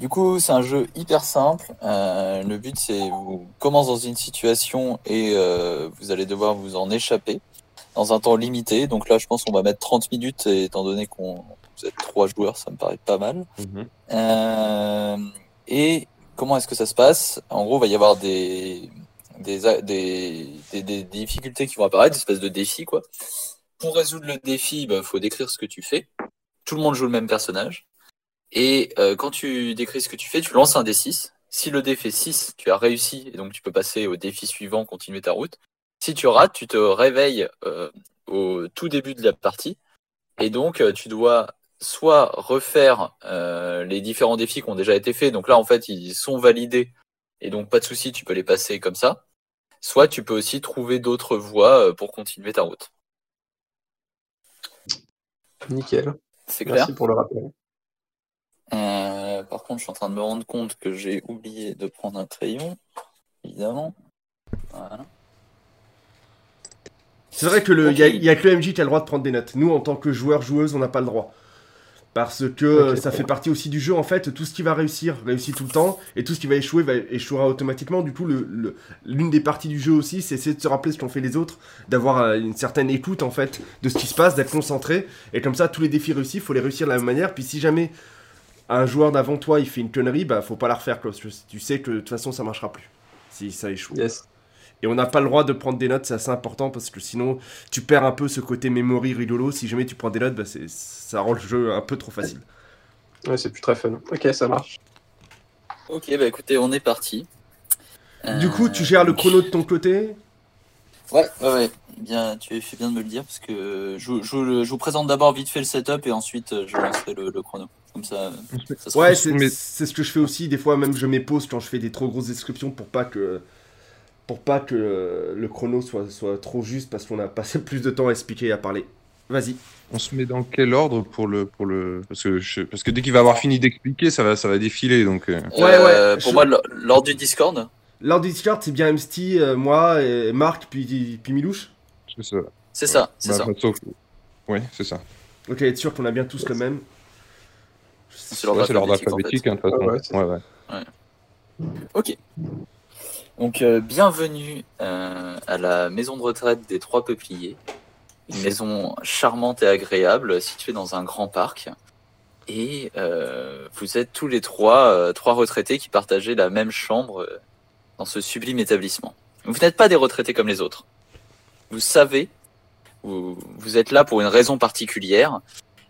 Du coup, c'est un jeu hyper simple. Euh, le but, c'est vous commence dans une situation et euh, vous allez devoir vous en échapper dans un temps limité. Donc là, je pense qu'on va mettre 30 minutes, et étant donné qu'on vous êtes trois joueurs, ça me paraît pas mal. Mhm. Euh, et comment est-ce que ça se passe? En gros, il va y avoir des des, des, des, des difficultés qui vont apparaître, des espèces de défis, quoi. Pour résoudre le défi, il faut décrire ce que tu fais. Tout le monde joue le même personnage. Et euh, quand tu décris ce que tu fais, tu lances un D6. Si le dé fait 6, tu as réussi, et donc tu peux passer au défi suivant, continuer ta route. Si tu rates, tu te réveilles euh, au tout début de la partie, et donc euh, tu dois soit refaire euh, les différents défis qui ont déjà été faits, donc là en fait ils sont validés, et donc pas de souci, tu peux les passer comme ça. Soit tu peux aussi trouver d'autres voies pour continuer ta route. Nickel. C'est clair? Merci pour le rappel. Euh, par contre, je suis en train de me rendre compte que j'ai oublié de prendre un crayon, évidemment. Voilà. C'est vrai que le, y, a, y a que le MJ qui a le droit de prendre des notes. Nous, en tant que joueurs, joueuses, on n'a pas le droit. Parce que euh, ça fait partie aussi du jeu, en fait, tout ce qui va réussir, réussit tout le temps, et tout ce qui va échouer, va échouera automatiquement. Du coup, le- l'une des parties du jeu aussi, c'est essayer de se rappeler ce qu'ont fait les autres, d'avoir euh, une certaine écoute, en fait, de ce qui se passe, d'être concentré, et comme ça, tous les défis réussis, faut les réussir de la même manière, puis si jamais un joueur d'avant toi, il fait une connerie, bah, faut pas la refaire, parce que tu sais que de toute façon, ça marchera plus, si ça échoue. Yes. Et on n'a pas le droit de prendre des notes, c'est assez important parce que sinon tu perds un peu ce côté memory rigolo. Si jamais tu prends des notes, bah, c'est- ça rend le jeu un peu trop facile. Ouais, c'est plus très fun. Ok, ça marche. Ok, bah écoutez, on est parti. Du Euh, coup, tu gères le chrono de ton côté? Ouais, ouais, ouais. Bien, tu fais bien de me le dire parce que je, je- je vous présente d'abord vite fait le setup et ensuite euh, je lancerai le, le chrono. Comme ça, Ouais, Mais- c'est c'est ce que je fais aussi. Des fois, même je mets pause quand je fais des trop grosses descriptions pour pas que pour pas que le chrono soit, soit trop juste parce qu'on a passé plus de temps à expliquer et à parler. Vas-y. On se met dans quel ordre pour le pour le parce que je- parce que dès qu'il va avoir fini d'expliquer, ça va ça va défiler donc. euh, Ouais, Euh, ouais, Pour je- moi, l- lors du Discord, Lors du Discord, c'est bien MST, euh, moi, et Marc, puis, puis Milouche. c'est ça. c'est ça, c'est Bah, ça. bah, sauf. Ouais, c'est ça. Ok, être sûr qu'on a bien tous le même. C'est l'ordre Ouais, alphabétique, en fait. alphabétique, hein, de toute façon. Ouais, ouais, c'est ouais, ouais. Ok. Donc, euh, bienvenue euh, à la maison de retraite des Trois Peupliers. Une maison charmante et agréable située dans un grand parc. Et euh, vous êtes tous les trois, euh, trois retraités qui partagez la même chambre dans ce sublime établissement. Vous n'êtes pas des retraités comme les autres. Vous savez, vous, vous êtes là pour une raison particulière.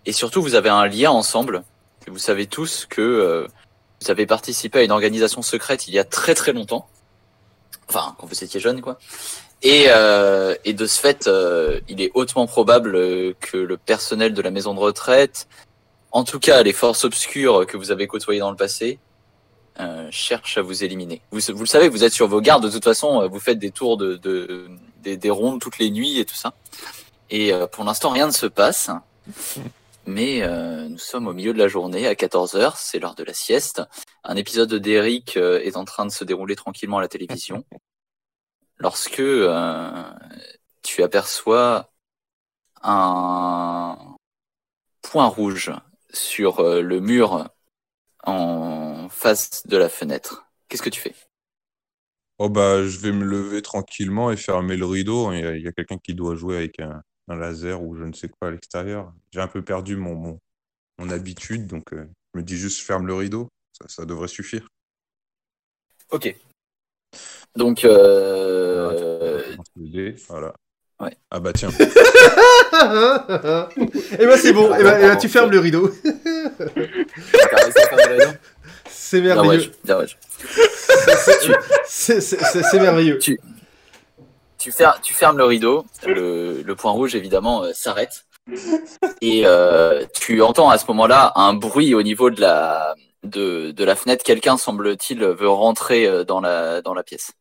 Et surtout, vous avez un lien ensemble. Vous savez tous que euh, vous avez participé à une organisation secrète il y a très très longtemps. Enfin, quand vous étiez jeune, quoi. Et, euh, et de ce fait, euh, il est hautement probable que le personnel de la maison de retraite, en tout cas les forces obscures que vous avez côtoyées dans le passé, euh, cherchent à vous éliminer. Vous, vous le savez, vous êtes sur vos gardes, de toute façon, euh, vous faites des tours de, de des, des rondes toutes les nuits et tout ça. Et euh, pour l'instant, rien ne se passe. Mais euh, nous sommes au milieu de la journée, à 14h, c'est l'heure de la sieste. Un épisode d'Eric euh, est en train de se dérouler tranquillement à la télévision. Lorsque euh, tu aperçois un point rouge sur le mur en face de la fenêtre. Qu'est-ce que tu fais? Oh bah je vais me lever tranquillement et fermer le rideau. Il y a, il y a quelqu'un qui doit jouer avec un, un laser ou je ne sais quoi à l'extérieur. J'ai un peu perdu mon, mon, mon habitude, donc euh, je me dis juste ferme le rideau. Ça, ça devrait suffire. Ok. Donc, euh, dé, Voilà. Ouais. Eh Ah bah tiens. ben c'est bon, eh ben, eh ben, tu fermes le rideau. C'est merveilleux. C'est merveilleux. Tu, fer- tu fermes le rideau, le, le point rouge évidemment euh, s'arrête. Et euh, tu entends à ce moment-là un bruit au niveau de la, de, de la fenêtre. Quelqu'un, semble-t-il, veut rentrer euh, dans la, dans la pièce.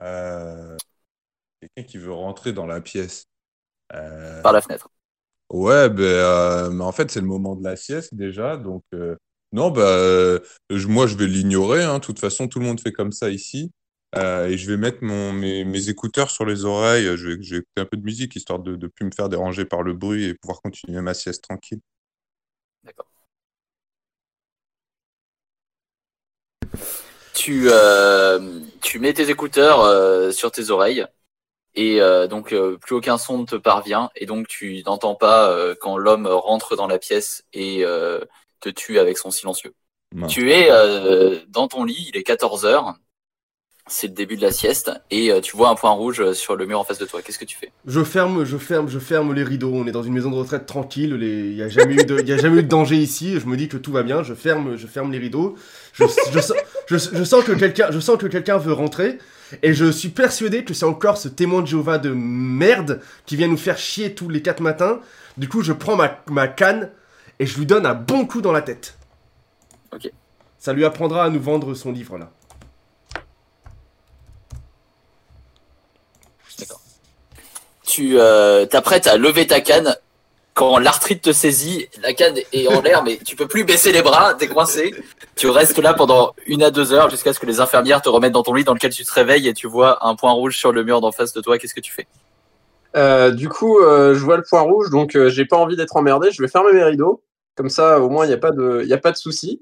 Euh, Quelqu'un qui veut rentrer dans la pièce. Par la fenêtre. Ouais, ben, euh, mais en fait, c'est le moment de la sieste déjà. Donc, non, bah, je- moi, je vais l'ignorer. hein. De toute façon, tout le monde fait comme ça ici. Euh, et je vais mettre mon, mes, écouteurs sur les oreilles. Je vais, écouter un peu de musique histoire de ne plus me faire déranger par le bruit et pouvoir continuer ma sieste tranquille. D'accord. Tu, euh, tu mets tes écouteurs euh, sur tes oreilles et donc plus aucun son ne te parvient et donc tu n'entends pas quand l'homme rentre dans la pièce et te tue avec son silencieux. Tu es dans ton lit, il est 14 heures c'est le début de la sieste et euh, tu vois un point rouge sur le mur en face de toi. Qu'est-ce que tu fais? Je ferme, je ferme, je ferme les rideaux. On est dans une maison de retraite tranquille. Il n'y a jamais eu de, il y a jamais eu de danger ici. Je me dis que tout va bien. Je ferme, je ferme les rideaux. Je, je, sens- je, je sens que quelqu'un, je sens que quelqu'un veut rentrer. Et je suis persuadé que c'est encore ce témoin de Jéhovah de merde qui vient nous faire chier tous les quatre matins. Du coup, je prends ma, ma canne et je lui donne un bon coup dans la tête. Ok. Ça lui apprendra à nous vendre son livre là. Tu euh, t'apprêtes à lever ta canne quand l'arthrite te saisit, la canne est en l'air, mais tu peux plus baisser les bras, t'es coincé. Tu restes là pendant une à deux heures jusqu'à ce que les infirmières te remettent dans ton lit dans lequel tu te réveilles et tu vois un point rouge sur le mur d'en face de toi. Qu'est-ce que tu fais? Euh, du coup, euh, je vois le point rouge, donc j'ai pas envie d'être emmerdé. Je vais fermer mes rideaux. Comme ça, au moins, il n'y a pas de, y a pas de souci.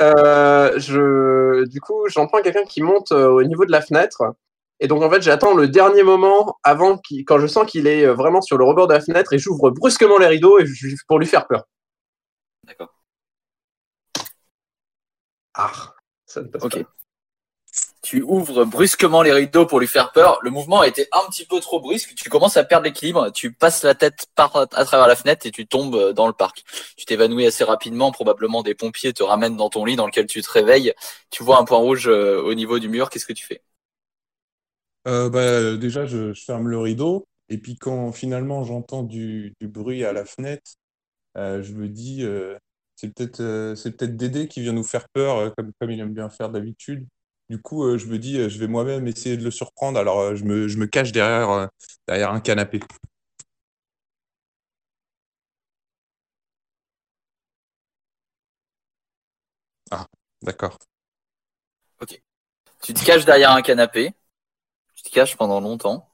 Je, du coup, j'entends quelqu'un qui monte au niveau de la fenêtre. Et donc, en fait, j'attends le dernier moment avant qu'il, quand je sens qu'il est euh, vraiment sur le rebord de la fenêtre et j'ouvre brusquement les rideaux et je- pour lui faire peur. D'accord. Ah, ça ne passe pas. Tu ouvres brusquement les rideaux pour lui faire peur. Le mouvement a été un petit peu trop brusque. Tu commences à perdre l'équilibre. Tu passes la tête par à travers la fenêtre et tu tombes dans le parc. Tu t'évanouis assez rapidement. Probablement des pompiers te ramènent dans ton lit dans lequel tu te réveilles. Tu vois un point rouge euh, au niveau du mur. Qu'est-ce que tu fais? Euh, bah, déjà, je, ferme le rideau. Et puis quand finalement j'entends du, bruit à la fenêtre, euh, je me dis, euh, c'est peut-être euh, c'est peut-être Dédé qui vient nous faire peur, comme, il aime bien faire d'habitude. Du coup, je me dis, je vais moi-même essayer de le surprendre. Alors, je me, je me cache derrière, derrière un canapé. Ah, d'accord. Tu te caches derrière un canapé. Tu te caches pendant longtemps.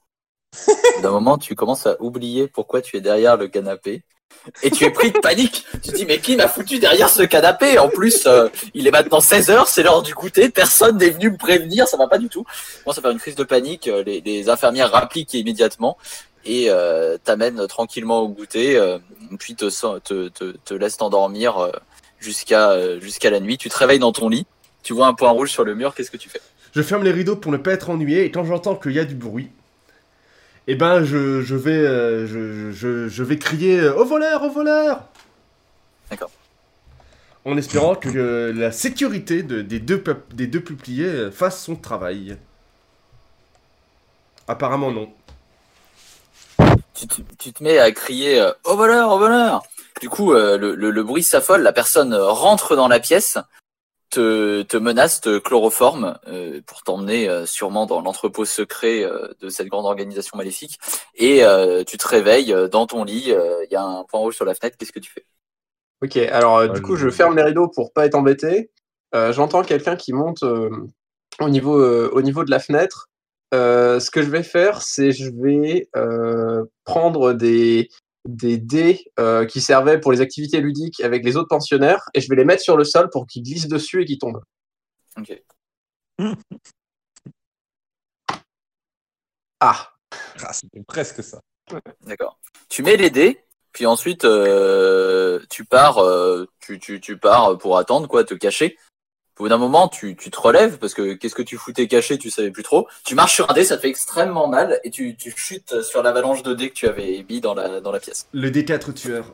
D'un moment, tu commences à oublier pourquoi tu es derrière le canapé. Et tu es pris de panique. Tu te dis, mais qui m'a foutu derrière ce canapé? En plus, euh, il est maintenant 16 heures, c'est l'heure du goûter. Personne n'est venu me prévenir, ça va pas du tout. Commences à faire une crise de panique. euh, Les, infirmières rappliquent immédiatement et euh, t'amènent tranquillement au goûter. puis te, laissent t'endormir jusqu'à la nuit. Tu te réveilles dans ton lit. Tu vois un point rouge sur le mur. Qu'est-ce que tu fais? Je ferme les rideaux pour ne pas être ennuyé et quand j'entends qu'il y a du bruit, eh ben je, je vais euh, je, je, je vais crier euh, au voleur, au voleur. D'accord. En espérant que euh, la sécurité de- des deux des deux peupliers euh, fasse son travail. Apparemment non. tu, te- tu te mets à crier au voleur, au voleur. Du coup, le, le, le bruit s'affole, la personne rentre dans la pièce, te, te menace, te chloroforme euh, pour t'emmener euh, sûrement dans l'entrepôt secret euh, de cette grande organisation maléfique. Et euh, tu te réveilles euh, dans ton lit, il y a un point rouge sur la fenêtre. Qu'est-ce que tu fais? Ok, alors euh, du coup, je- je ferme les rideaux pour pas être embêté. Euh, J'entends quelqu'un qui monte euh, au, niveau, euh, au niveau de la fenêtre. Euh, ce que je vais faire, c'est je vais euh, prendre des, des dés euh, qui servaient pour les activités ludiques avec les autres pensionnaires et je vais les mettre sur le sol pour qu'ils glissent dessus et qu'ils tombent. Ok. Ah, Ah, c'était presque ça. D'accord. Tu mets les dés, puis ensuite euh, tu pars, euh, tu, tu, tu pars pour attendre quoi, te cacher. Au bout d'un moment, tu, tu te relèves parce que qu'est-ce que tu foutais caché, tu savais plus trop. Tu marches sur un dé, ça te fait extrêmement mal et tu, tu chutes sur l'avalanche de dés que tu avais mis dans la, dans la pièce. Le D4 tueur.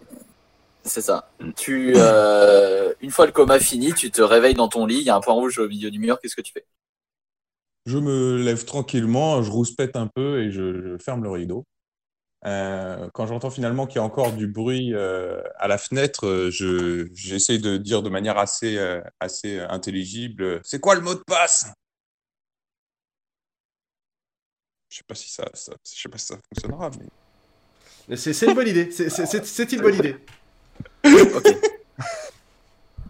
C'est ça. Tu, euh, une fois le coma fini, tu te réveilles dans ton lit, il y a un point rouge au milieu du mur. Qu'est-ce que tu fais? Je me lève tranquillement, je rouspète un peu et je, je ferme le rideau. Euh, quand j'entends finalement qu'il y a encore du bruit euh, à la fenêtre, euh, je, j'essaie de dire de manière assez, euh, assez intelligible, c'est quoi le mot de passe? Je sais pas si ça, ça- je sais pas si ça fonctionnera, mais Mais C'est c'est une bonne idée. C'est- une bonne idée.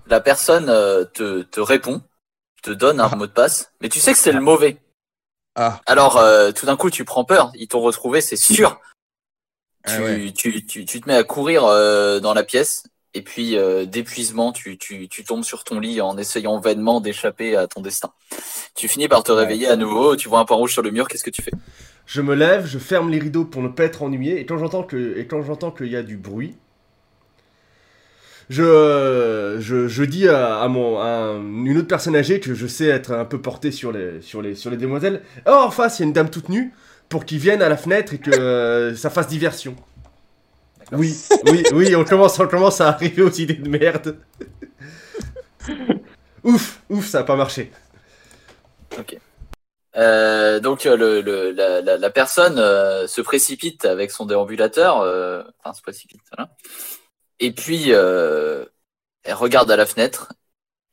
La personne te, te répond, te donne un mot de passe, mais tu sais que c'est le mauvais. ah, Alors, euh, tout d'un coup, tu prends peur. Ils t'ont retrouvé, c'est sûr. Ah tu, ouais. tu, tu, tu te mets à courir euh, dans la pièce Et puis, euh, d'épuisement, tu, tu, tu tombes sur ton lit en essayant vainement d'échapper à ton destin. Tu finis par te réveiller à nouveau, tu vois un point rouge sur le mur, qu'est-ce que tu fais? Je me lève, je ferme les rideaux pour ne pas être ennuyé, et quand j'entends que et quand j'entends qu'il y a du bruit, je, je, je dis à, à mon, à une autre personne âgée que je sais être un peu porté sur les, sur les, sur les demoiselles. Oh, en face, il y a une dame toute nue pour qu'ils viennent à la fenêtre et que euh, ça fasse diversion. Oui, oui, oui, on commence, on commence à arriver aux idées de merde. ouf, ouf, ça a pas marché. Euh, donc euh, le, le, la, la, la personne euh, se précipite avec son déambulateur, euh, enfin se précipite, voilà. Et puis elle regarde à la fenêtre,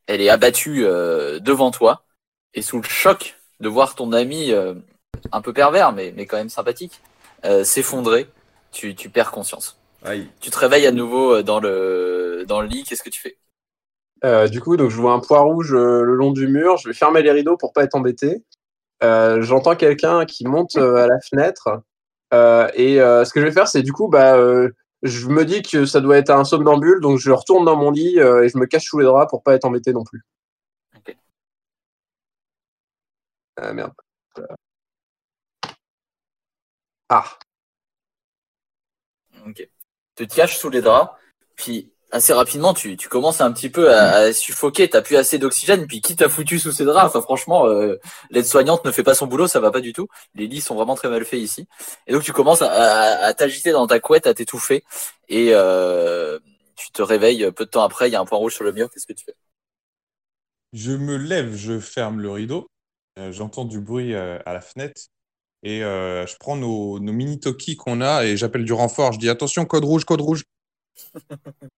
elle est abattue devant toi, et sous le choc de voir ton ami un peu pervers, mais, mais quand même sympathique, euh, s'effondrer, tu, tu perds conscience. Aïe. Tu te réveilles à nouveau euh, dans le, dans le lit, qu'est-ce que tu fais? Euh, du coup, donc je vois un poids rouge euh, le long du mur. Je vais fermer les rideaux pour pas être embêté. Euh, J'entends quelqu'un qui monte euh, à la fenêtre. Euh, et euh, ce que je vais faire, c'est du coup, bah, euh, je me dis que ça doit être un somnambule, donc je retourne dans mon lit euh, et je me cache sous les draps pour pas être embêté non plus. Ok. Euh, merde. Ah. Ok. Tu te caches sous les draps, puis assez rapidement, tu, tu commences un petit peu à, à suffoquer, t'as plus assez d'oxygène, puis qui t'a foutu sous ces draps? Enfin, franchement, euh, l'aide-soignante ne fait pas son boulot, ça va pas du tout. Les lits sont vraiment très mal faits ici. Et donc, tu commences à, à- à t'agiter dans ta couette, à t'étouffer, et euh, tu te réveilles peu de temps après, il y a un point rouge sur le mur, qu'est-ce que tu fais? Je me lève, je ferme le rideau, euh, j'entends du bruit euh, à la fenêtre et euh, je prends nos, nos mini talkies qu'on a et j'appelle du renfort. Je dis attention, code rouge, code rouge.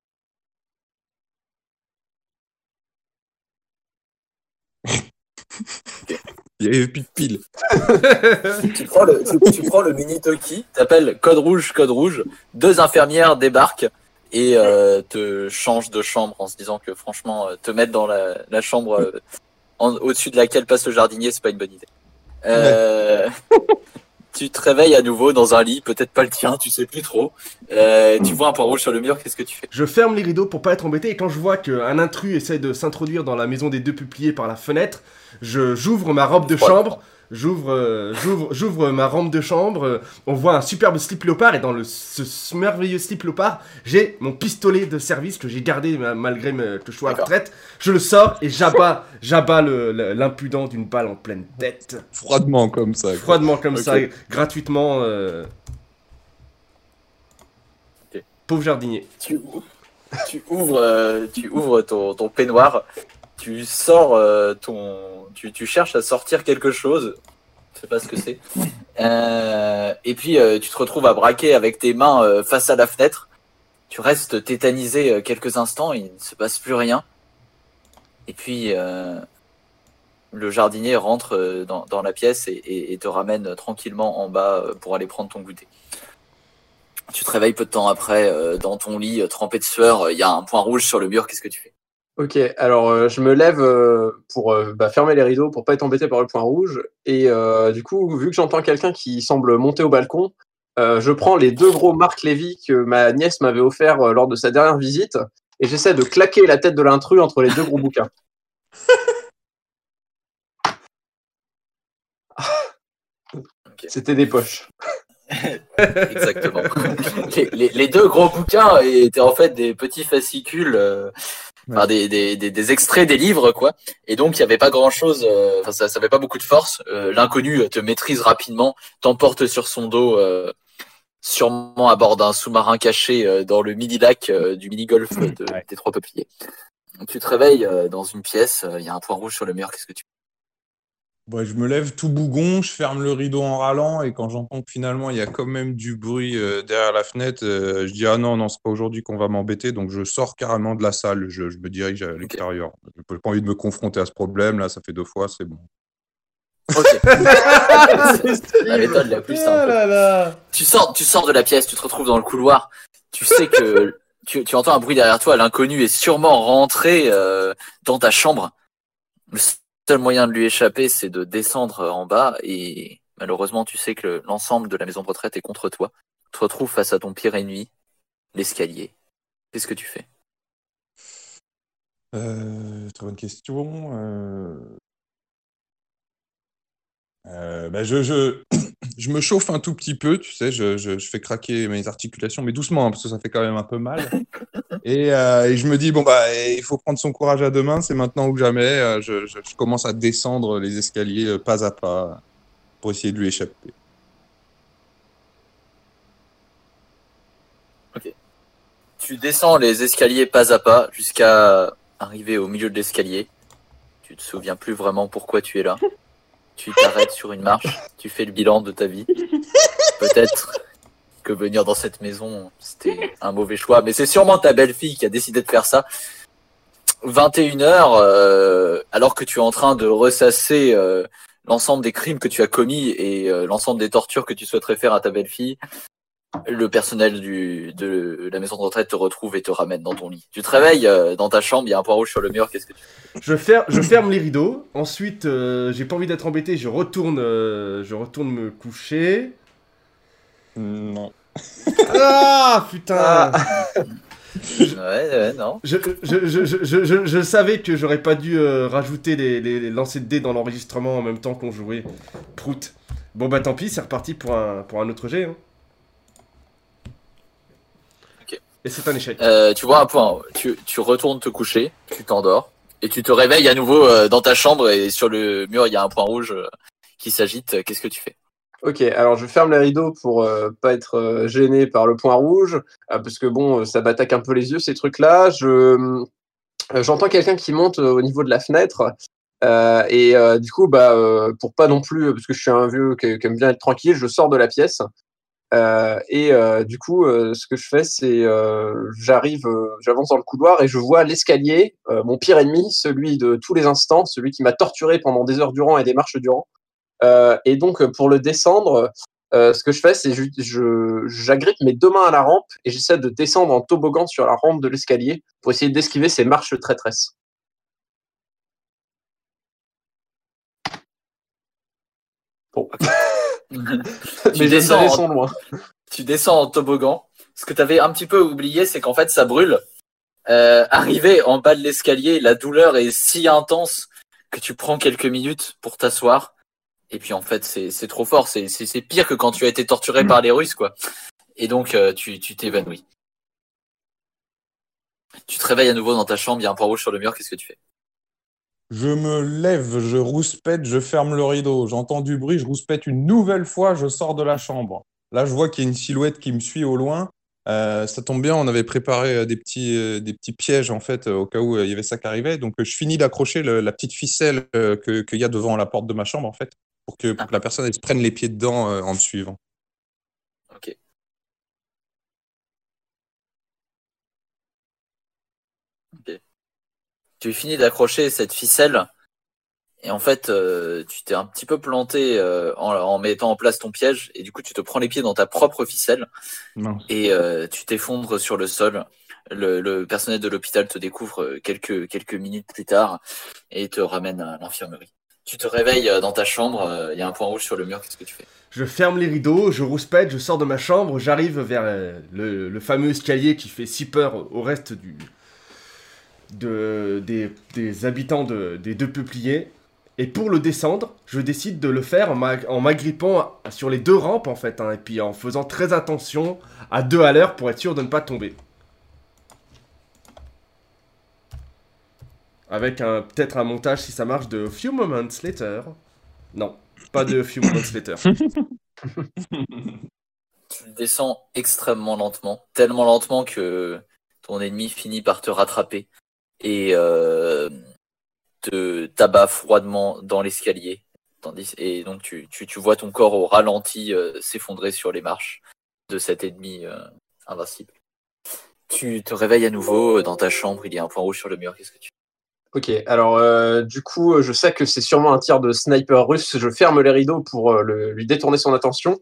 Il y avait plus de piles. tu prends le, tu, tu prends le mini Toki, t'appelles code rouge, code rouge, deux infirmières débarquent et euh, te changent de chambre en se disant que franchement, euh, te mettre dans la, la chambre euh, au-dessus de laquelle passe le jardinier, c'est pas une bonne idée. Euh, tu te réveilles à nouveau dans un lit, peut-être pas le tien, tu sais plus trop. Euh, tu vois un point rouge sur le mur, qu'est-ce que tu fais? Je ferme les rideaux pour pas être embêté et quand je vois qu'un intrus essaie de s'introduire dans la maison des deux peupliers par la fenêtre, je j'ouvre ma robe de chambre, j'ouvre euh, j'ouvre j'ouvre ma robe de chambre, euh, on voit un superbe slip léopard et dans le ce, ce merveilleux slip léopard, j'ai mon pistolet de service que j'ai gardé ma- malgré me- que je sois à la D'accord. retraite, je le sors et j'abats j'abats le- le- l'impudent d'une balle en pleine tête, Froidement comme ça. quoi. froidement comme Ok. ça, gratuitement euh, Ok. Pauvre jardinier. tu, ou- tu ouvres, euh, tu ouvres ton, ton peignoir, tu sors euh, ton, tu, tu cherches à sortir quelque chose, je sais pas ce que c'est, Euh, et puis euh, tu te retrouves à braquer avec tes mains face à la fenêtre. Tu restes tétanisé quelques instants, il ne se passe plus rien, et puis le jardinier rentre dans, dans la pièce et, et- te ramène tranquillement en bas pour aller prendre ton goûter. Tu te réveilles peu de temps après dans ton lit, trempé de sueur. Il y a un point rouge sur le mur. Qu'est-ce que tu fais? Ok, alors euh, je me lève euh, pour euh, bah, fermer les rideaux pour pas être embêté par le point rouge. Et euh, du coup, vu que j'entends quelqu'un qui semble monter au balcon, euh, je prends les deux gros Marc Lévy que ma nièce m'avait offert euh, lors de sa dernière visite et j'essaie de claquer la tête de l'intrus entre les deux gros bouquins. C'était des poches. Exactement. les, les- les deux gros bouquins étaient en fait des petits fascicules, euh, enfin, des, des, des, des extraits des livres, quoi. Et donc, il n'y avait pas grand-chose, euh, enfin, ça n'avait pas beaucoup de force. Euh, L'inconnu te maîtrise rapidement, t'emporte sur son dos, euh, sûrement à bord d'un sous-marin caché euh, dans le mini-lac euh, du mini-golf de- Ouais. des trois peupliers. Donc, tu te réveilles euh, dans une pièce, euh, il y a un point rouge sur le mur, qu'est-ce que tu Ouais, je me lève tout bougon, je ferme le rideau en râlant et quand j'entends que finalement il y a quand même du bruit euh, derrière la fenêtre, euh, je dis ah non, non, c'est pas aujourd'hui qu'on va m'embêter, donc je sors carrément de la salle, je, je me dirige à l'extérieur. J'ai pas envie de me confronter à ce problème, là, ça fait deux fois, c'est bon. Ok. La méthode la plus Oh simple. là là. tu sors, tu sors de la pièce, tu te retrouves dans le couloir. Tu sais que tu, tu entends un bruit derrière toi. L'inconnu est sûrement rentré euh, dans ta chambre. Le seul moyen de lui échapper, c'est de descendre en bas. Et malheureusement, tu sais que l'ensemble de la maison de retraite est contre toi. Tu te retrouves face à ton pire ennemi, l'escalier. Qu'est-ce que tu fais? Euh, très bonne question. Euh, euh, bah, je, je me chauffe un tout petit peu, tu sais, je, je, je fais craquer mes articulations, mais doucement, hein, parce que ça fait quand même un peu mal. Et, euh, et je me dis, bon, bah, il faut prendre son courage à deux mains, c'est maintenant ou jamais. Euh, je, je, je commence à descendre les escaliers euh, pas à pas pour essayer de lui échapper. Tu descends les escaliers pas à pas jusqu'à arriver au milieu de l'escalier. Tu te souviens plus vraiment pourquoi tu es là. Tu t'arrêtes sur une marche, tu fais le bilan de ta vie. Peut-être que venir dans cette maison, c'était un mauvais choix, mais c'est sûrement ta belle-fille qui a décidé de faire ça. 21h, euh, alors que tu es en train de ressasser euh, l'ensemble des crimes que tu as commis et euh, l'ensemble des tortures que tu souhaiterais faire à ta belle-fille, le personnel du, de la maison de retraite te retrouve et te ramène dans ton lit. Tu te réveilles euh, dans ta chambre, il y a un point rouge sur le mur, qu'est-ce que tu fais? Je, fer- je ferme les rideaux. Ensuite, euh, j'ai pas envie d'être embêté. Je retourne, euh, je retourne me coucher. Non. Ah putain Ah. Ouais, ouais, non. je, je, je, je, je, je- je savais que j'aurais pas dû euh, rajouter les, les, les lancers de dés dans l'enregistrement en même temps qu'on jouait. Prout. Bon bah tant pis, c'est reparti pour un, pour un autre jet. hein. Ok. Et c'est un échec. Euh, tu vois un point, tu, tu retournes te coucher, tu t'endors, et tu te réveilles à nouveau euh, dans ta chambre et sur le mur il y a un point rouge euh, qui s'agite. Qu'est-ce que tu fais? Ok, alors je ferme les rideaux pour euh, pas être euh, gêné par le point rouge, euh, parce que bon, ça m'attaque un peu les yeux ces trucs-là. Je euh, j'entends quelqu'un qui monte euh, au niveau de la fenêtre, euh, et euh, du coup, bah, euh, pour pas non plus, parce que je suis un vieux qui, qui aime bien être tranquille, je sors de la pièce. Euh, et euh, du coup, euh, ce que je fais, c'est euh, j'arrive, euh, j'avance dans le couloir et je vois l'escalier, euh, mon pire ennemi, celui de tous les instants, celui qui m'a torturé pendant des heures durant et des marches durant. Euh, et donc, pour le descendre, euh, ce que je fais, c'est je- j'agrippe mes deux mains à la rampe et j'essaie de descendre en toboggan sur la rampe de l'escalier pour essayer d'esquiver ces marches traîtresses. Bon. Tu Mais les descends sont loin. tu descends en toboggan. Ce que tu avais un petit peu oublié, c'est qu'en fait, ça brûle. Euh, arrivé en bas de l'escalier, la douleur est si intense que tu prends quelques minutes pour t'asseoir. Et puis en fait, c'est c'est trop fort. C'est c'est- c'est pire que quand tu as été torturé par les Russes, quoi. Et donc, euh, tu tu t'évanouis. Tu te réveilles à nouveau dans ta chambre, il y a un point rouge sur le mur, qu'est-ce que tu fais? Je me lève, je rouspète, je ferme le rideau. J'entends du bruit, je rouspète une nouvelle fois, je sors de la chambre. Là, je vois qu'il y a une silhouette qui me suit au loin. Euh, ça tombe bien, on avait préparé euh, des petits, euh, des petits pièges en fait au cas où il y avait ça qui arrivait. Donc, je finis d'accrocher la petite ficelle euh, que- qu'il y a devant la porte de ma chambre en fait, pour que, pour que la personne elle, se prenne les pieds dedans en me suivant. Ok. Ok. Tu finis d'accrocher cette ficelle et en fait, euh, tu t'es un petit peu planté euh, en, en mettant en place ton piège et du coup, tu te prends les pieds dans ta propre ficelle Non. et euh, tu t'effondres sur le sol. Le, le personnel de l'hôpital te découvre quelques, quelques minutes plus tard et te ramène à l'infirmerie. Tu te réveilles dans ta chambre, il y a un point rouge sur le mur, qu'est-ce que tu fais? Je ferme les rideaux, je rouspète, je sors de ma chambre, j'arrive vers le, le fameux escalier qui fait si peur au reste du, de, des, des habitants de- des deux peupliers. Et pour le descendre, je décide de le faire en m'a- en m'agrippant sur les deux rampes en fait, hein, et puis en faisant très attention à deux à l'heure pour être sûr de ne pas tomber. Avec un peut-être un montage si ça marche de Few Moments Later. Non, pas de Few Moments Later. Tu descends extrêmement lentement, tellement lentement que ton ennemi finit par te rattraper et euh, te tabat froidement dans l'escalier. Tandis et donc tu, tu, tu vois ton corps au ralenti euh, s'effondrer sur les marches de cet ennemi euh, invincible. Tu te réveilles à nouveau dans ta chambre, il y a un point rouge sur le mur. Qu'est-ce que tu Ok, alors du coup, je sais que c'est sûrement un tir de sniper russe. Je ferme les rideaux pour le- lui détourner son attention.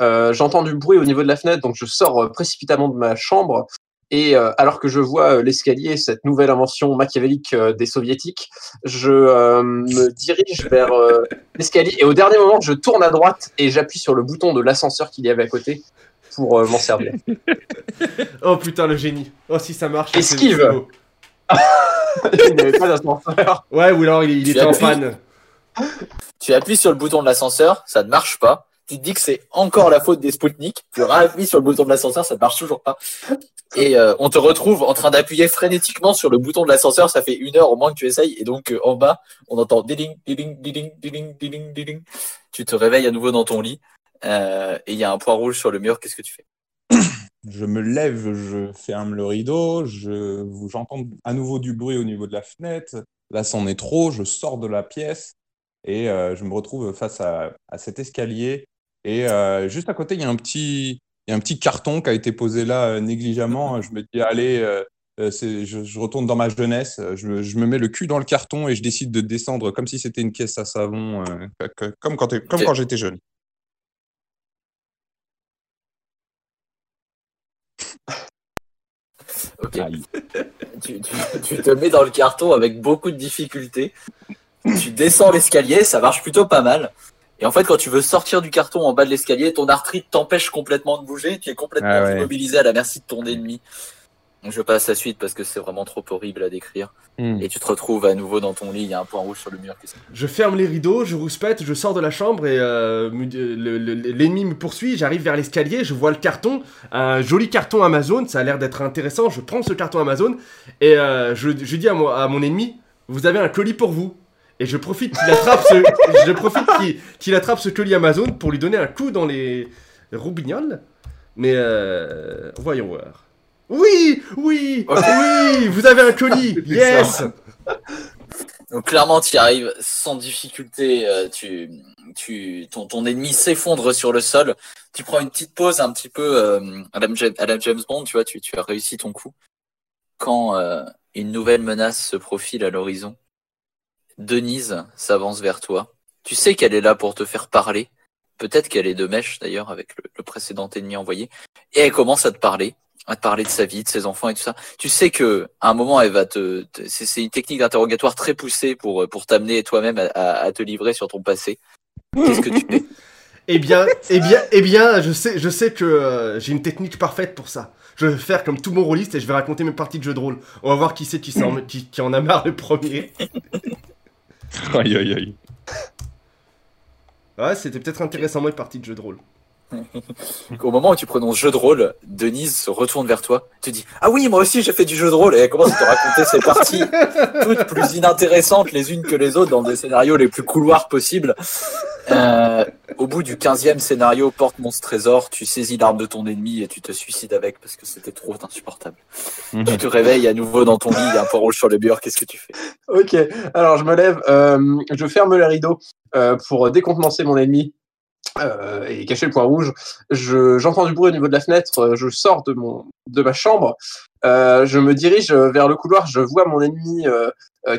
J'entends du bruit au niveau de la fenêtre, donc je sors précipitamment de ma chambre. Et euh, alors que je vois euh, l'escalier, cette nouvelle invention machiavélique euh, des soviétiques, je euh, me dirige vers euh, l'escalier. Et au dernier moment, je tourne à droite et j'appuie sur le bouton de l'ascenseur qu'il y avait à côté pour euh, m'en servir. Oh putain, le génie. Oh, si ça marche. Esquive. il n'y avait pas d'ascenseur. Ouais, ou alors il, il était en appuies. panne. Tu appuies sur le bouton de l'ascenseur, ça ne marche pas. Tu te dis que c'est encore la faute des Spoutnik. Tu réappuies sur le bouton de l'ascenseur, ça ne marche toujours pas. Et euh, on te retrouve en train d'appuyer frénétiquement sur le bouton de l'ascenseur. Ça fait une heure au moins que tu essayes. Et donc euh, en bas, on entend diling, diling, diling, diling, diling, diling. Tu te réveilles à nouveau dans ton lit. euh, et il y a un point rouge sur le mur. Qu'est-ce que tu fais? Je me lève, je ferme le rideau, je, j'entends à nouveau du bruit au niveau de la fenêtre. Là, c'en est trop, je sors de la pièce et je me retrouve face à, à cet escalier. Et juste à côté, il y a un petit, y a un petit carton qui a été posé là euh, négligemment. Je me dis, allez, euh, euh, c'est, je, je retourne dans ma jeunesse, je, me- je me mets le cul dans le carton et je décide de descendre comme si c'était une caisse à savon, euh, que- comme quand, comme j'étais jeune. Ok. Aïe. tu, tu- tu te mets dans le carton avec beaucoup de difficultés. Tu descends l'escalier, ça marche plutôt pas mal. Et en fait, quand tu veux sortir du carton en bas de l'escalier, ton arthrite t'empêche complètement de bouger. Tu es complètement Ah ouais. immobilisé à la merci de ton ennemi. Je passe à la suite parce que c'est vraiment trop horrible à décrire. Hmm. Et tu te retrouves à nouveau dans ton lit. Il y a un point rouge sur le mur. Je ferme les rideaux, je rouspète, je sors de la chambre et euh, le- le- l'ennemi me poursuit. J'arrive vers l'escalier, je vois le carton, un joli carton Amazon, ça a l'air d'être intéressant. Je prends ce carton Amazon et euh, je, je dis à mon ennemi Vous avez un colis pour vous. Et je profite qu'il attrape ce, je profite qu'il attrape ce colis Amazon pour lui donner un coup dans les roubignoles. Mais euh, voyons voir. Oui, oui, oui, vous avez un colis, yes. Donc clairement, tu y arrives sans difficulté. euh, tu, tu, ton, ton ennemi s'effondre sur le sol. Tu prends une petite pause un petit peu euh, à, la, James- à la James Bond. Tu vois, tu, tu as réussi ton coup. Quand euh, une nouvelle menace se profile à l'horizon, Denise s'avance vers toi. Tu sais qu'elle est là pour te faire parler. Peut-être qu'elle est de mèche d'ailleurs avec le, le précédent ennemi envoyé. Et elle commence à te parler, à te parler de sa vie, de ses enfants et tout ça tu sais que à un moment elle va te, te- c'est une technique d'interrogatoire très poussée pour pour t'amener toi-même à, à- à te livrer sur ton passé. Qu'est-ce que tu fais? Eh bien, eh bien, eh bien, je sais, je sais que euh, j'ai une technique parfaite pour ça. Je vais faire comme tout bon rôliste et je vais raconter mes parties de jeu de rôle. On va voir qui c'est qui, qui en a marre le premier. Aïe, aïe, aïe. Ouais, c'était peut-être intéressant mes parties de jeu de rôle. Au moment où tu prononces jeu de rôle, Denise se retourne vers toi, te dit ah oui moi aussi j'ai fait du jeu de rôle et elle commence à te raconter ses parties toutes plus inintéressantes les unes que les autres dans des scénarios les plus couloirs possibles. Euh, au bout du 15e scénario, porte mon trésor, tu saisis l'arme de ton ennemi et tu te suicides avec parce que c'était trop insupportable. Tu te réveilles à nouveau dans ton lit, il y a un point rouge sur le mur, qu'est-ce que tu fais? Ok, alors je me lève, euh, je ferme les rideaux euh, pour décontenancer mon ennemi euh, et cacher le point rouge. Je- J'entends du bruit au niveau de la fenêtre, euh, je sors de, mon, de ma chambre, euh, je me dirige vers le couloir, je vois mon ennemi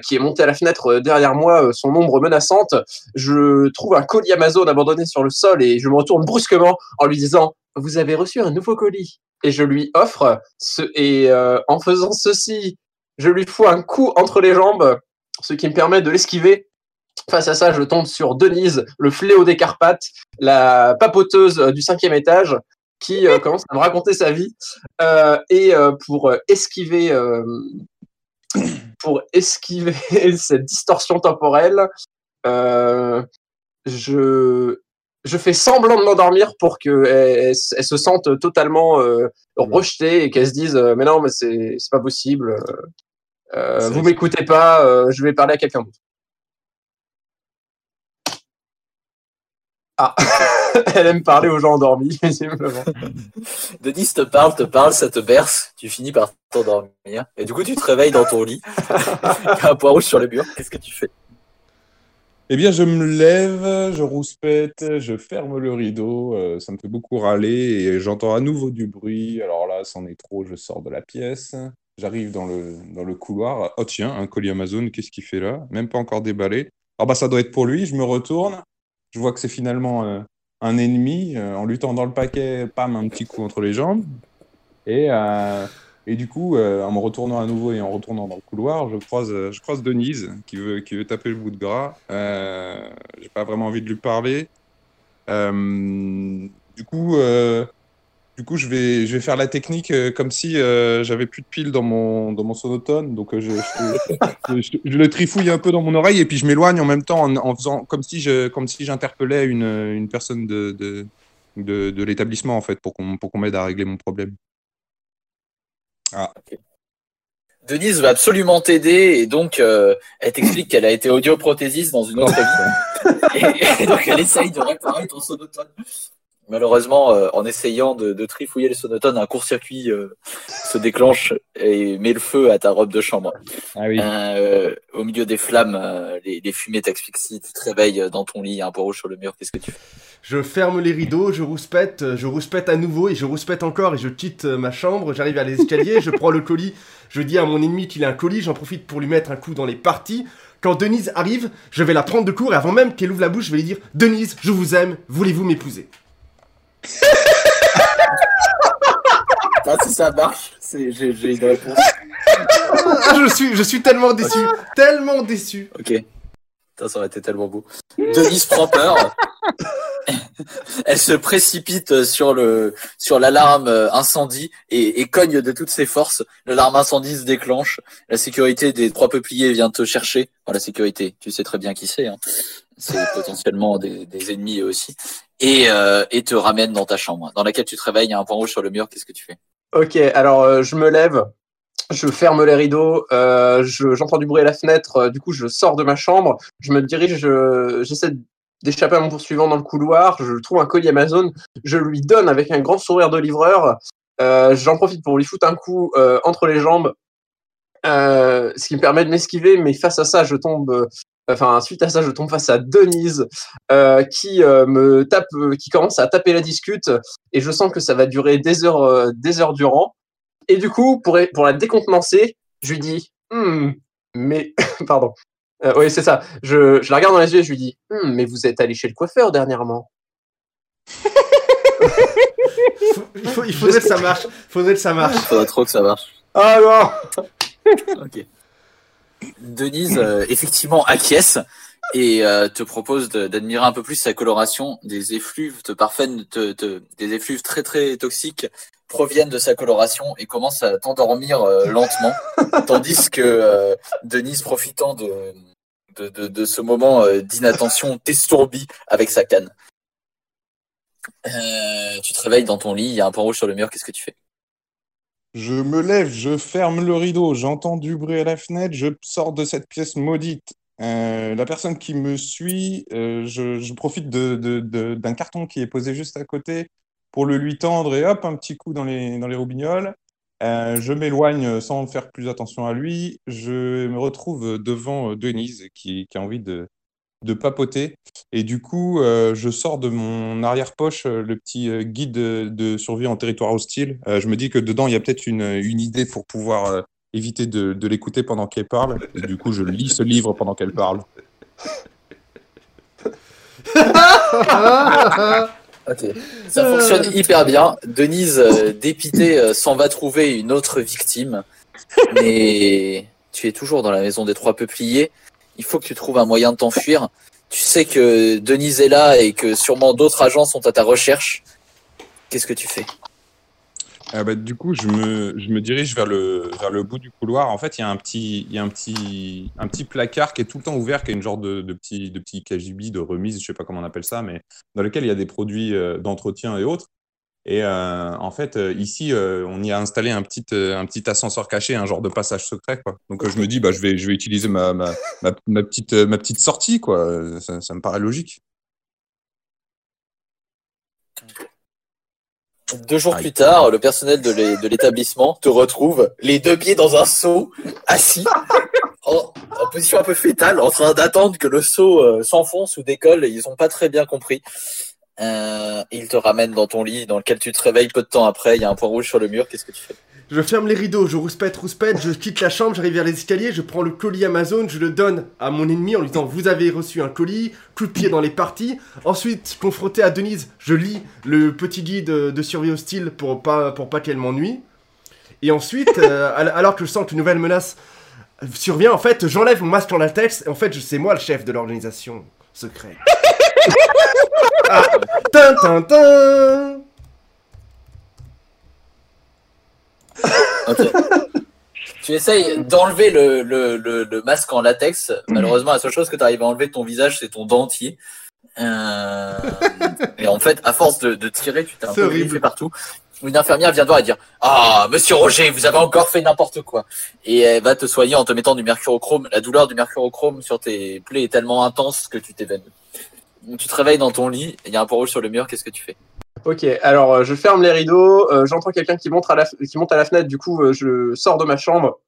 qui est monté à la fenêtre derrière moi, son ombre menaçante. Je trouve un colis Amazon abandonné sur le sol et je me retourne brusquement en lui disant Vous avez reçu un nouveau colis. Et je lui offre, ce, et en faisant ceci, je lui fous un coup entre les jambes, ce qui me permet de l'esquiver. Face à ça, je tombe sur Denise, le fléau des Carpates, la papoteuse euh, du cinquième étage, qui euh, commence à me raconter sa vie. Euh, et euh, pour esquiver, euh, pour esquiver cette distorsion temporelle, euh, je, je fais semblant de m'endormir pour qu'elle elle, elle se sente totalement euh, rejetée et qu'elle se dise euh, mais non mais c'est c'est pas possible vous m'écoutez pas euh, je vais parler à quelqu'un d'autre ah elle aime parler aux gens endormis visiblement Denise te parle, te parle, ça te berce, tu finis par t'endormir. Et du coup, tu te réveilles dans ton lit. Il y a un point rouge sur le mur. Qu'est-ce que tu fais? Eh bien, je me lève, je rouspète, je ferme le rideau, euh, ça me fait beaucoup râler et j'entends à nouveau du bruit. Alors là, c'en est trop, je sors de la pièce. J'arrive dans le, dans le couloir. Oh tiens, un colis Amazon, qu'est-ce qu'il fait là? Même pas encore déballé. Ah bah ça doit être pour lui, je me retourne. Je vois que c'est finalement euh, un ennemi. Euh, en lui tendant le paquet, pam, un petit coup entre les jambes. Et, euh, et du coup, en me retournant à nouveau et en retournant dans le couloir, je croise, je croise Denise qui veut, qui veut taper le bout de gras. J'ai pas vraiment envie de lui parler. Du coup, du coup, je vais, je vais faire la technique euh, comme si euh, j'avais plus de piles dans mon, dans mon sonotone. Donc, euh, je, je, je- je le trifouille un peu dans mon oreille et puis je m'éloigne en même temps en, en faisant comme si je, comme si j'interpellais une, une personne de, de, de, de l'établissement en fait pour qu'on, pour qu'on m'aide à régler mon problème. Denise va absolument t'aider et donc elle t'explique qu'elle a été audioprothésiste dans une autre vie. Et, et donc elle essaye de réparer ton sonotone. Malheureusement, euh, en essayant de, de trifouiller le sonotone, un court-circuit euh, se déclenche et met le feu à ta robe de chambre. Ah oui. Euh, au milieu des flammes, euh, les, les fumées t'asphyxient, tu te réveilles dans ton lit, un point rouge sur le mur, qu'est-ce que tu fais? Je ferme les rideaux, je rouspète, je rouspète à nouveau et je rouspète encore et je quitte ma chambre, j'arrive à l'escalier, je prends le colis, je dis à mon ennemi qu'il a un colis, j'en profite pour lui mettre un coup dans les parties. Quand Denise arrive, je vais la prendre de court et avant même qu'elle ouvre la bouche, je vais lui dire Denise, je vous aime, voulez-vous m'épouser? Ah, si ça marche, c'est- j'ai j'ai une réponse. Ah, je suis, je suis tellement déçu, tellement déçu. Ok. Putain, ça aurait été tellement beau. Denise prend peur. Elle se précipite sur le sur l'alarme incendie et, et cogne de toutes ses forces. L'alarme incendie se déclenche. La sécurité des trois peupliers vient te chercher. Enfin, la sécurité, tu sais très bien qui c'est. Hein. C'est potentiellement des, ennemis aussi. Et, euh, et te ramène dans ta chambre, dans laquelle tu te réveilles. Il y a un point rouge sur le mur. Qu'est-ce que tu fais? Ok, alors euh, je me lève, je ferme les rideaux, euh, je- j'entends du bruit à la fenêtre, du coup je sors de ma chambre, je me dirige, je- j'essaie d'échapper à mon poursuivant dans le couloir, je trouve un colis Amazon, je lui donne avec un grand sourire de livreur, j'en profite pour lui foutre un coup entre les jambes, ce qui me permet de m'esquiver, mais face à ça je tombe... Enfin, suite à ça, je tombe face à Denise euh, qui euh, me tape, euh, qui commence à taper la discute et je sens que ça va durer des heures, euh, des heures durant. Et du coup, pour, pour la décontenancer, je lui dis, Hmm, mais, pardon, Euh, oui, c'est ça. Je, je la regarde dans les yeux et je lui dis, Hmm, mais vous êtes allé chez le coiffeur dernièrement. Il, faut- il faudrait que ça marche, faudrait que ça marche. Faudra trop que ça marche. Ah non Ok. Denise, euh, effectivement, acquiesce et euh, te propose de- d'admirer un peu plus sa coloration. Des effluves te- te- des effluves très très toxiques proviennent de sa coloration et commencent à t'endormir euh, lentement, tandis que Denise, profitant de, de, de, de ce moment d'inattention, t'estourbit avec sa canne. Tu te réveilles dans ton lit, il y a un point rouge sur le mur, qu'est-ce que tu fais? Je me lève, je ferme le rideau, j'entends du bruit à la fenêtre, je sors de cette pièce maudite. Euh, la personne qui me suit, euh, je, profite d'un carton qui est posé juste à côté pour le lui tendre et hop, un petit coup dans les, dans les. Euh, je m'éloigne sans faire plus attention à lui. Je me retrouve devant Denise qui a envie de, de papoter. Et du coup, euh, je sors de mon arrière-poche euh, le petit euh, guide de, de survie en territoire hostile. Euh, je me dis que dedans, il y a peut-être une, une idée pour pouvoir euh, éviter de, de l'écouter pendant qu'elle parle. Et du coup, je lis ce livre pendant qu'elle parle. Ok. Ça fonctionne hyper bien. Denise, euh, dépitée, euh, s'en va trouver une autre victime. Mais tu es toujours dans la maison des trois peupliers. Il faut que tu trouves un moyen de t'enfuir. Tu sais que Denise est là et que sûrement d'autres agents sont à ta recherche. Qu'est-ce que tu fais Ah bah, du coup, je me, dirige vers le, bout du couloir. En fait, il y a un petit, placard qui est tout le temps ouvert, qui est une genre de, petit, de petit de remise, je sais pas comment on appelle ça, mais dans lequel il y a des produits euh, d'entretien et autres. Et euh, en fait, euh, ici, euh, on y a installé un petit, euh, un petit ascenseur caché, un genre de passage secret, quoi. Donc, je me dis, bah, je vais, je vais utiliser ma, ma, ma, ma petite, ma petite sortie, quoi. Ça, ça me paraît logique. Deux jours Aïe. plus tard, le personnel de l'é- de l'établissement te retrouve les deux pieds dans un seau, assis, en, en position un peu fétale, en train d'attendre que le seau s'enfonce ou décolle. Et ils ont pas très bien compris. Euh, ils te ramènent dans ton lit, dans lequel tu te réveilles peu de temps après. Il y a un point rouge sur le mur. Qu'est-ce que tu fais? Je ferme les rideaux, je rouspète, rouspète, je quitte la chambre, j'arrive vers les escaliers, je prends le colis Amazon, je le donne à mon ennemi en lui disant Vous avez reçu un colis, coup de pied dans les parties. Ensuite, confronté à Denise, je lis le petit guide de survie hostile pour pas, pour pas qu'elle m'ennuie. Et ensuite, euh, al- alors que je sens qu'une nouvelle menace survient, en fait, j'enlève mon masque en latex en fait, c'est moi le chef de l'organisation secrète. Ah, tin, tin, tin. Ok. tu essayes d'enlever le, le, le, le masque en latex. Malheureusement, la seule chose que tu arrives à enlever de ton visage, c'est ton dentier. Euh, Et en fait, à force de, de tirer, tu t'es un peu griffé partout. Une infirmière vient te voir et dire Ah, monsieur Roger, vous avez encore fait n'importe quoi. Et elle va te soigner en te mettant du mercurochrome. La douleur du mercurochrome sur tes plaies est tellement intense que tu t'évanouis. Tu te réveilles dans ton lit, il y a un point rouge sur le mur, qu'est-ce que tu fais? Ok, alors euh, je ferme les rideaux, euh, j'entends quelqu'un qui, monte à la fenêtre, du coup euh, je sors de ma chambre.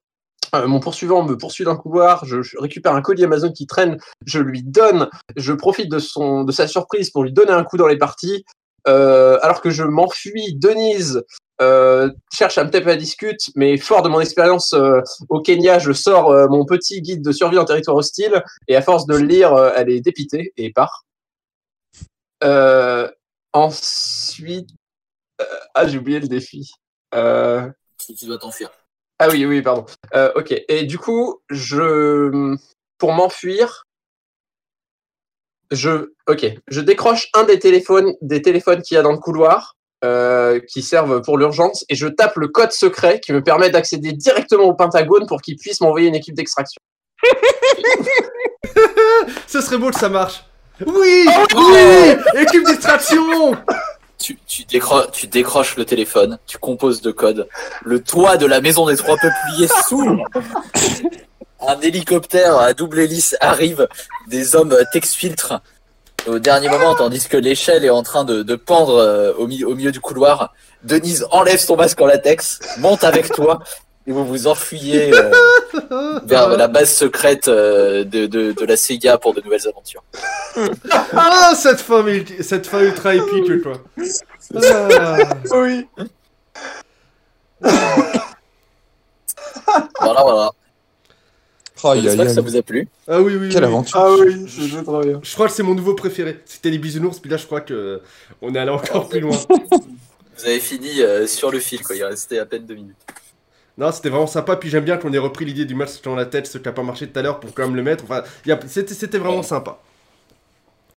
Mon poursuivant me poursuit d'un couloir, je, récupère un colis Amazon qui traîne, je lui donne, je profite de, son, de sa surprise pour lui donner un coup dans les parties. Alors que je m'enfuis, Denise cherche à me taper à discute, mais fort de mon expérience au Kenya, je sors mon petit guide de survie en territoire hostile, et à force de le lire, elle est dépitée et part. Euh, ensuite, euh, ah j'ai oublié le défi. Euh, Tu dois t'enfuir. ah oui, oui, pardon. Euh, ok. Et du coup, je, pour m'enfuir, je, ok, je décroche un des téléphones, des téléphones qu'il y a dans le couloir, euh, qui servent pour l'urgence, et je tape le code secret qui me permet d'accéder directement au Pentagone pour qu'il puisse m'envoyer une équipe d'extraction. Ce serait beau que ça marche. Oui Ah Oui Équipe d'extraction Tu, tu, décro- tu décroches le téléphone, tu composes de code. Le toit de la maison des trois peupliers s'ouvre. Un hélicoptère à double hélice arrive. Des hommes t'exfiltrent au dernier moment, tandis que l'échelle est en train de, de pendre euh, au, mi- au milieu du couloir. Denise enlève son masque en latex, monte avec toi et vous vous enfuyez euh, vers la base secrète euh, de, de, de la CIA pour de nouvelles aventures. Ah, cette fin, cette fin ultra épique, quoi. Ah. Oui. Voilà, voilà. Aïe, J'espère que ça vous a plu. Ah oui, oui, Quelle oui. aventure. Ah oui, c'est c'est trop bien. Je crois que c'est mon nouveau préféré. C'était les bisounours, puis là, je crois que euh, on est allé encore plus loin. Vous avez fini euh, sur le fil, quoi. Il restait à peine deux minutes. Non, c'était vraiment sympa, puis j'aime bien qu'on ait repris l'idée du match dans la tête, ce qui a pas marché tout à l'heure, pour quand même le mettre. Enfin, c'était vraiment sympa.